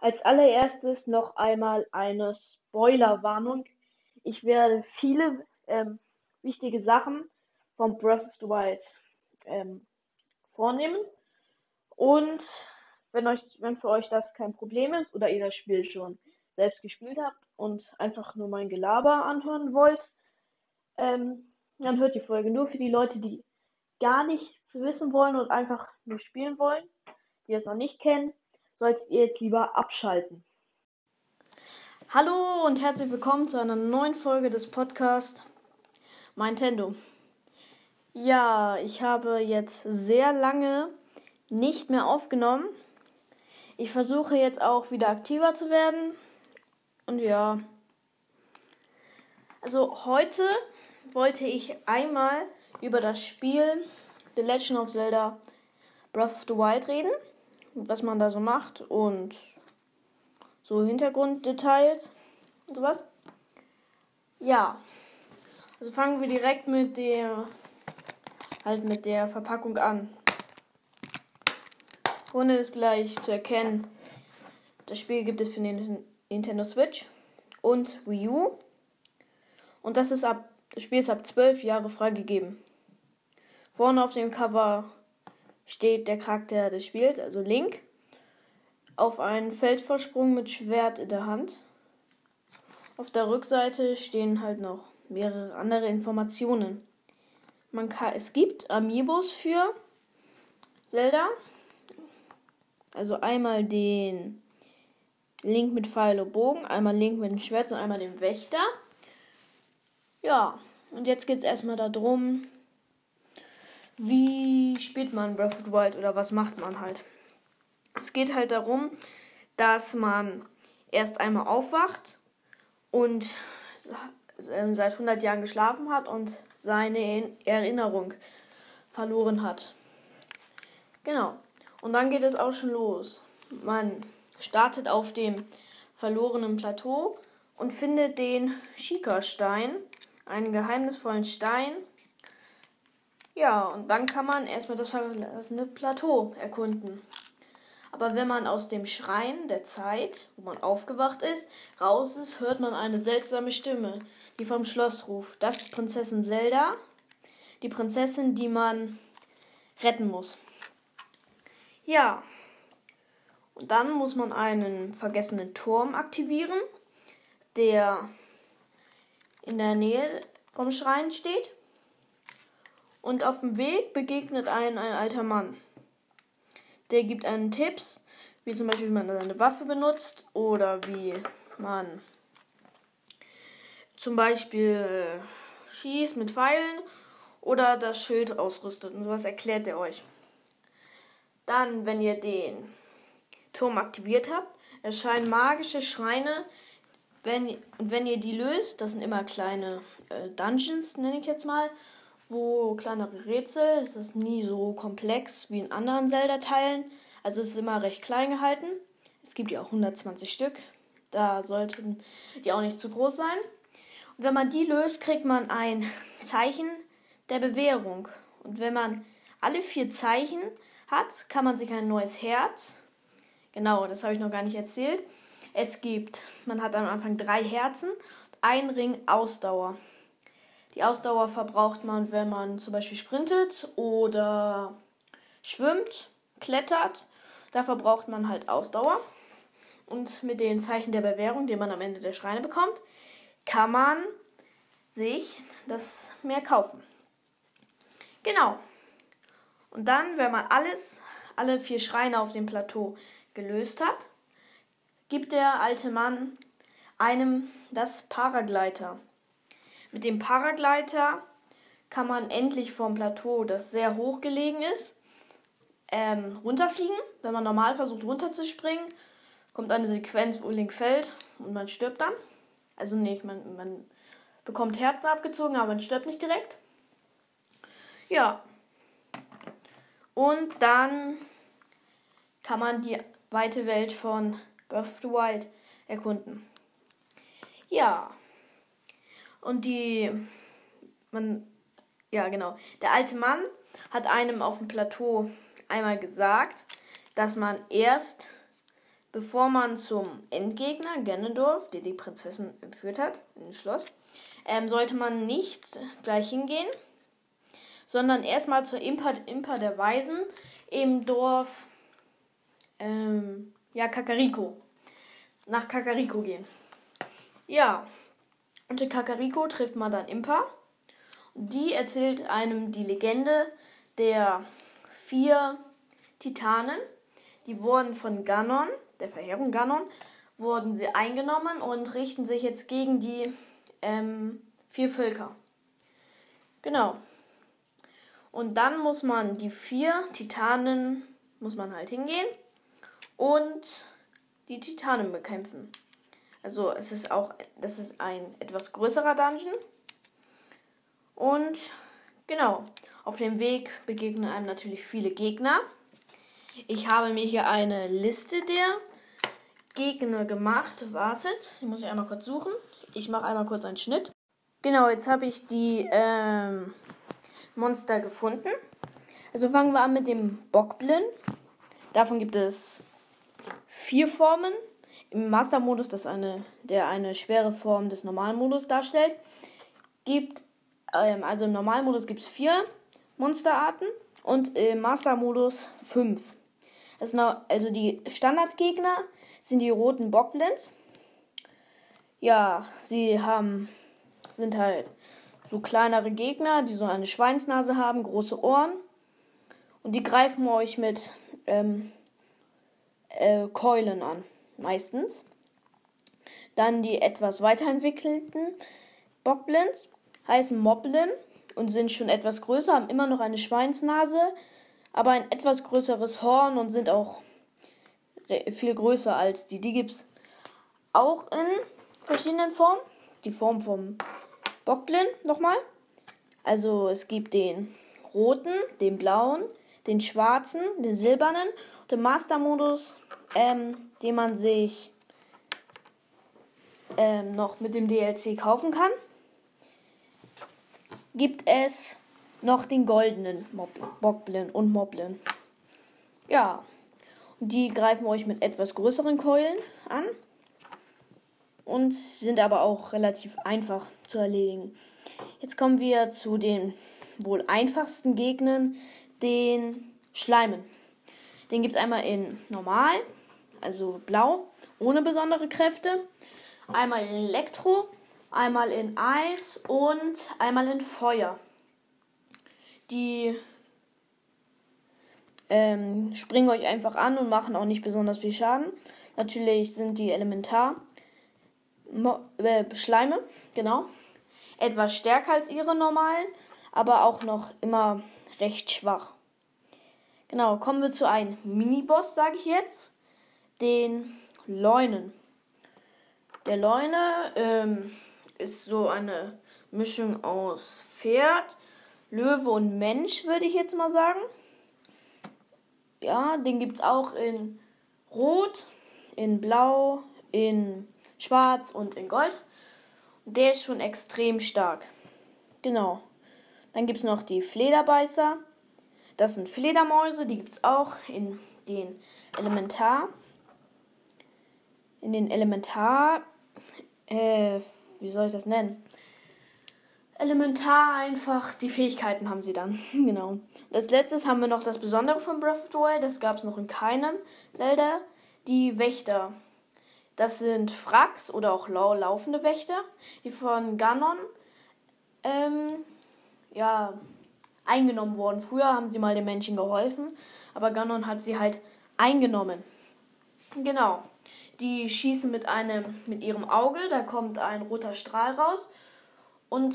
Als allererstes noch einmal eine Spoilerwarnung. Ich werde viele ähm, wichtige Sachen von Breath of the Wild ähm, vornehmen. Und wenn euch, wenn für euch das kein Problem ist oder ihr das Spiel schon selbst gespielt habt und einfach nur mein Gelaber anhören wollt, ähm, dann hört die Folge nur für die Leute, die gar nichts wissen wollen und einfach nur spielen wollen, die es noch nicht kennen, solltet ihr jetzt lieber abschalten. Hallo und herzlich willkommen zu einer neuen Folge des Podcasts Nintendo. Ja, ich habe jetzt sehr lange nicht mehr aufgenommen. Ich versuche jetzt auch wieder aktiver zu werden. Und ja. Also heute wollte ich einmal über das Spiel The Legend of Zelda Breath of the Wild reden, was man da so macht und so Hintergrunddetails und sowas. Ja, also fangen wir direkt mit der halt mit der Verpackung an. Ohne es gleich zu erkennen, das Spiel gibt es für den Nintendo Switch und Wii U. Und das ist ab das Spiel ist ab 12 Jahre freigegeben. Vorne auf dem Cover steht der Charakter des Spiels, also Link, auf einem Feldvorsprung mit Schwert in der Hand. Auf der Rückseite stehen halt noch mehrere andere Informationen. Man kann, es gibt Amiibos für Zelda. Also einmal den Link mit Pfeil und Bogen, einmal Link mit dem Schwert und einmal den Wächter. Ja, und jetzt geht es erstmal darum, wie spielt man Breath of the Wild oder was macht man halt. Es geht halt darum, dass man erst einmal aufwacht und seit 100 Jahren geschlafen hat und seine Erinnerung verloren hat. Genau. Und dann geht es auch schon los. Man startet auf dem verlorenen Plateau und findet den Schika-Stein, einen geheimnisvollen Stein, ja, und dann kann man erstmal das verlassene Plateau erkunden. Aber wenn man aus dem Schrein der Zeit, wo man aufgewacht ist, raus ist, hört man eine seltsame Stimme, die vom Schloss ruft. Das ist Prinzessin Zelda, die Prinzessin, die man retten muss. Ja, und dann muss man einen vergessenen Turm aktivieren, der in der Nähe vom Schrein steht. Und auf dem Weg begegnet einen ein alter Mann. Der gibt einen Tipps, wie zum Beispiel, wie man seine Waffe benutzt oder wie man zum Beispiel schießt mit Pfeilen oder das Schild ausrüstet. Und sowas erklärt er euch. Dann, wenn ihr den Turm aktiviert habt, erscheinen magische Schreine. Wenn, und wenn ihr die löst, das sind immer kleine äh, Dungeons, nenne ich jetzt mal, wo kleinere Rätsel. Es ist nie so komplex wie in anderen Zelda-Teilen. Also es ist immer recht klein gehalten. Es gibt ja auch 120 Stück. Da sollten die auch nicht zu groß sein. Und wenn man die löst, kriegt man ein Zeichen der Bewährung. Und wenn man alle vier Zeichen hat, kann man sich ein neues Herz. Genau, das habe ich noch gar nicht erzählt. Es gibt, man hat am Anfang drei Herzen, ein Ring Ausdauer. Die Ausdauer verbraucht man, wenn man zum Beispiel sprintet oder schwimmt, klettert. Da verbraucht man halt Ausdauer. Und mit den Zeichen der Bewährung, die man am Ende der Schreine bekommt, kann man sich das mehr kaufen. Genau. Und dann, wenn man alles, alle vier Schreine auf dem Plateau gelöst hat, gibt der alte Mann einem das Paragleiter. Mit dem Paragleiter kann man endlich vom Plateau, das sehr hoch gelegen ist, ähm, runterfliegen. Wenn man normal versucht runterzuspringen, kommt eine Sequenz, wo Link fällt und man stirbt dann. Also nicht, man, man bekommt Herzen abgezogen, aber man stirbt nicht direkt. Ja. Und dann kann man die weite Welt von Breath of the Wild erkunden. Ja. Und die, man, ja genau, der alte Mann hat einem auf dem Plateau einmal gesagt, dass man erst bevor man zum Endgegner Ganondorf, der die Prinzessin entführt hat, in das Schloss, ähm, sollte man nicht gleich hingehen, sondern erstmal zur Impa, Impa der Weisen im Dorf ähm, ja, Kakariko. Nach Kakariko gehen. Ja, und Kakariko trifft man dann Impa. Die erzählt einem die Legende der vier Titanen. Die wurden von Ganon, der Verheerung Ganon, wurden sie eingenommen und richten sich jetzt gegen die ähm, vier Völker. Genau. Und dann muss man die vier Titanen, muss man halt hingehen und die Titanen bekämpfen. Also es ist auch, das ist ein etwas größerer Dungeon. Und genau, auf dem Weg begegnen einem natürlich viele Gegner. Ich habe mir hier eine Liste der Gegner gemacht. Wartet, die muss ich einmal kurz suchen. Ich mache einmal kurz einen Schnitt. Genau, jetzt habe ich die ähm, Monster gefunden. Also fangen wir an mit dem Bockblin. Davon gibt es vier Formen. Im Master-Modus, das eine, der eine schwere Form des Normalmodus darstellt, gibt, ähm, also im Normalmodus gibt es vier Monsterarten und im Master-Modus fünf. Also die Standardgegner sind die roten Bockblins. Ja, sie haben, sind halt so kleinere Gegner, die so eine Schweinsnase haben, große Ohren. Und die greifen euch mit ähm, äh, Keulen an, meistens. Dann die etwas weiterentwickelten Bockblins heißen Moblin und sind schon etwas größer, haben immer noch eine Schweinsnase, aber ein etwas größeres Horn und sind auch viel größer als die. Die gibt es auch in verschiedenen Formen. Die Form vom Bockblin nochmal. Also es gibt den roten, den blauen, den schwarzen, den silbernen den Master-Modus, ähm, den man sich ähm, noch mit dem DLC kaufen kann, gibt es noch den goldenen Bockblin und Moblin. Ja, und die greifen euch mit etwas größeren Keulen an und sind aber auch relativ einfach zu erledigen. Jetzt kommen wir zu den wohl einfachsten Gegnern, den Schleimen. Den gibt es einmal in normal, also blau, ohne besondere Kräfte, einmal in Elektro, einmal in Eis und einmal in Feuer. Die ähm, springen euch einfach an und machen auch nicht besonders viel Schaden. Natürlich sind die Elementar Mo äh, Schleime, genau, etwas stärker als ihre normalen, aber auch noch immer recht schwach. Genau, kommen wir zu einem Miniboss, sage ich jetzt, den Leunen. Der Leune ähm, ist so eine Mischung aus Pferd, Löwe und Mensch, würde ich jetzt mal sagen. Ja, den gibt es auch in Rot, in Blau, in Schwarz und in Gold. Der ist schon extrem stark. Genau. Dann gibt es noch die Flederbeißer. Das sind Fledermäuse, die gibt es auch in den Elementar. In den Elementar, äh, wie soll ich das nennen? Elementar einfach, die Fähigkeiten haben sie dann. genau. Als letztes haben wir noch das Besondere von Breath of the Wild, das gab es noch in keinem Zelda. Die Wächter. Das sind Fracks oder auch laufende Wächter, die von Ganon ähm, ja, eingenommen wurden. Früher haben sie mal den Menschen geholfen, aber Ganon hat sie halt eingenommen. Genau. Die schießen mit einem mit ihrem Auge, da kommt ein roter Strahl raus und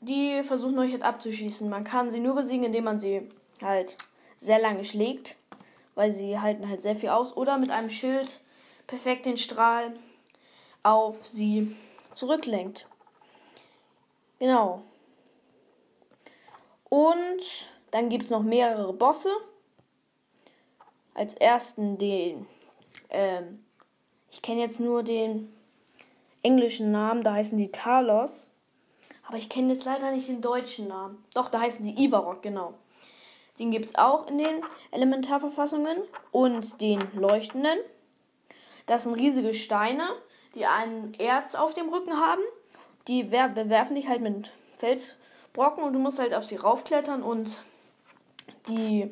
die versuchen euch halt abzuschießen. Man kann sie nur besiegen, indem man sie halt sehr lange schlägt, weil sie halten halt sehr viel aus oder mit einem Schild perfekt den Strahl auf sie zurücklenkt. Genau. Und dann gibt es noch mehrere Bosse. Als ersten den, ähm, ich kenne jetzt nur den englischen Namen, da heißen die Talos. Aber ich kenne jetzt leider nicht den deutschen Namen. Doch, da heißen die Ivarok, genau. Den gibt es auch in den Elementarverfassungen und den Leuchtenden. Das sind riesige Steine, die ein Erz auf dem Rücken haben. Die bewerfen dich halt mit Felsbrocken und du musst halt auf sie raufklettern und die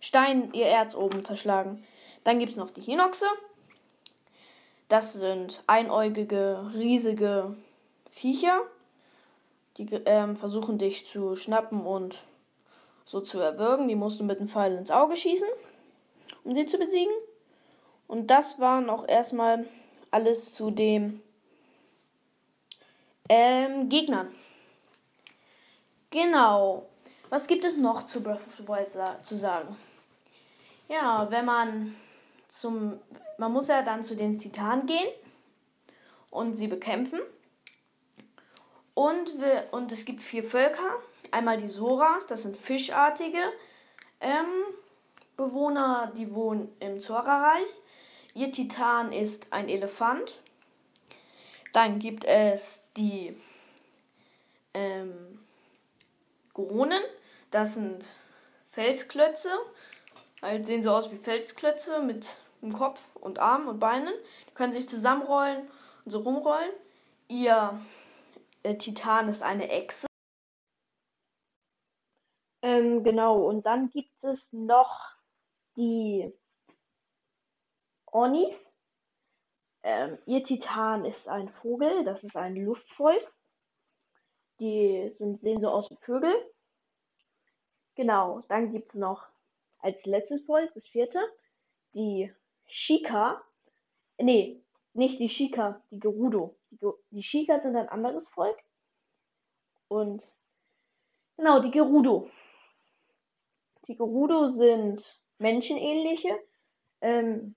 Steine ihr Erz oben zerschlagen. Dann gibt es noch die Hinoxe. Das sind einäugige, riesige Viecher. Die ähm, versuchen dich zu schnappen und so zu erwürgen. Die musst du mit einem Pfeil ins Auge schießen, um sie zu besiegen. Und das waren auch erstmal alles zu den ähm, Gegnern. Genau. Was gibt es noch zu Breath of the Wild zu sagen? Ja, wenn man zum. Man muss ja dann zu den Titanen gehen und sie bekämpfen. Und, und es gibt vier Völker. Einmal die Soras, das sind fischartige ähm, Bewohner, die wohnen im Zora-Reich. Ihr Titan ist ein Elefant. Dann gibt es die ähm, Goronen, das sind Felsklötze. Halt sehen so aus wie Felsklötze mit dem Kopf und Armen und Beinen. Die können sich zusammenrollen und so rumrollen. Ihr äh, Titan ist eine Echse. Ähm, genau, und dann gibt es noch die Onis. Ähm, ihr Titan ist ein Vogel, das ist ein Luftvolk. Die sind, sehen so aus wie Vögel. Genau, dann gibt es noch als letztes Volk, das vierte, die Shika. Nee, nicht die Shika, die Gerudo. Die, die Shika sind ein anderes Volk. Und genau, die Gerudo. Die Gerudo sind menschenähnliche ähm,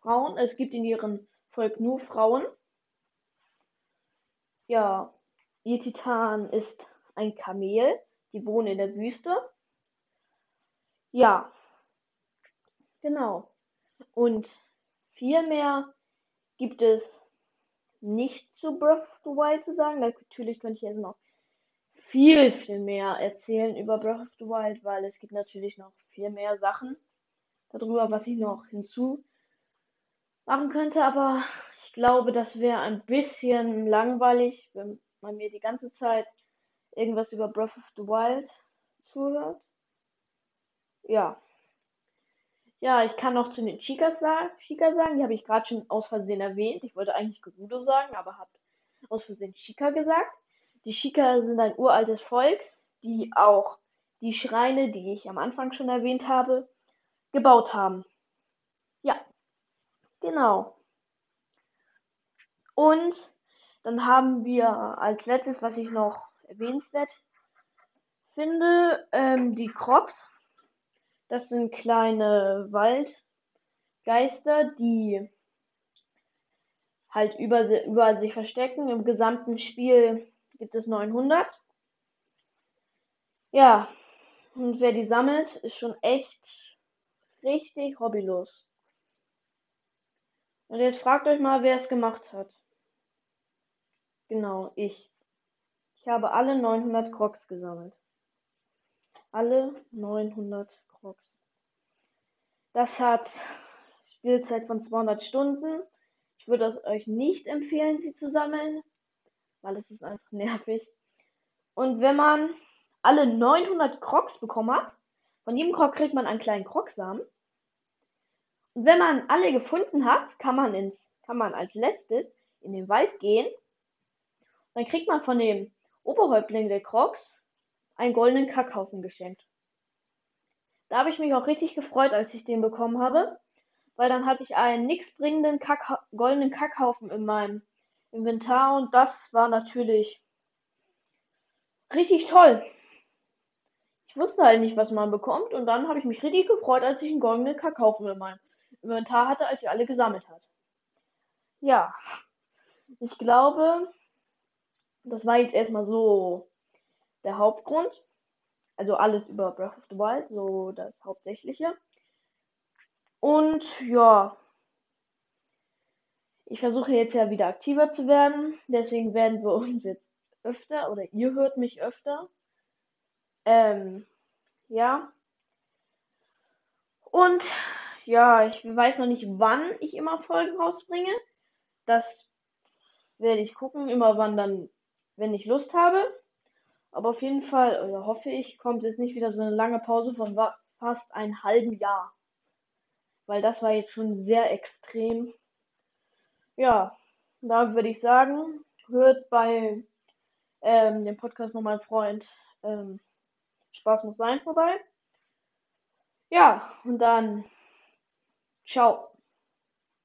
Frauen. Es gibt in ihrem Volk nur Frauen. Ja, ihr Titan ist ein Kamel. Die wohnen in der Wüste. Ja, genau. Und viel mehr gibt es nicht zu Breath of the Wild zu sagen. Natürlich könnte ich jetzt noch viel, viel mehr erzählen über Breath of the Wild, weil es gibt natürlich noch viel mehr Sachen darüber, was ich noch hinzu machen könnte. Aber ich glaube, das wäre ein bisschen langweilig, wenn man mir die ganze Zeit irgendwas über Breath of the Wild zuhört. Ja. Ja, ich kann noch zu den Chikas sagen, Chica sagen. Die habe ich gerade schon aus Versehen erwähnt. Ich wollte eigentlich Gerudo sagen, aber habe aus Versehen Chica gesagt. Die Chica sind ein uraltes Volk, die auch die Schreine, die ich am Anfang schon erwähnt habe, gebaut haben. Ja, genau. Und dann haben wir als letztes, was ich noch erwähnenswert finde, ähm, die Crocs. Das sind kleine Waldgeister, die halt über, überall sich verstecken. Im gesamten Spiel gibt es 900. Ja, und wer die sammelt, ist schon echt richtig hobbylos. Und jetzt fragt euch mal, wer es gemacht hat. Genau, ich. Ich habe alle 900 Crocs gesammelt. Alle 900 Crocs. Das hat Spielzeit von 200 Stunden. Ich würde es euch nicht empfehlen, sie zu sammeln, weil es ist einfach nervig. Und wenn man alle 900 Crocs bekommen hat, von jedem Krog kriegt man einen kleinen Krogsamen. Und wenn man alle gefunden hat, kann man ins, kann man als letztes in den Wald gehen. Dann kriegt man von dem Oberhäuptling der Crocs einen goldenen Kackhaufen geschenkt. Da habe ich mich auch richtig gefreut, als ich den bekommen habe, weil dann hatte ich einen nichtsbringenden Kack goldenen Kackhaufen in meinem Inventar und das war natürlich richtig toll. Ich wusste halt nicht, was man bekommt und dann habe ich mich richtig gefreut, als ich einen goldenen Kackhaufen in meinem Inventar hatte, als ich alle gesammelt hat. Ja, ich glaube, das war jetzt erstmal so der Hauptgrund. Also alles über Breath of the Wild, so das Hauptsächliche. Und ja, ich versuche jetzt ja wieder aktiver zu werden. Deswegen werden wir uns jetzt öfter oder ihr hört mich öfter. Ähm, ja. Und ja, ich weiß noch nicht, wann ich immer Folgen rausbringe. Das werde ich gucken, immer wann dann, wenn ich Lust habe. Aber auf jeden Fall, oder hoffe ich, kommt jetzt nicht wieder so eine lange Pause von fast einem halben Jahr. Weil das war jetzt schon sehr extrem. Ja, da würde ich sagen, hört bei ähm, dem Podcast noch mein Freund ähm, Spaß muss sein vorbei. Ja, und dann ciao.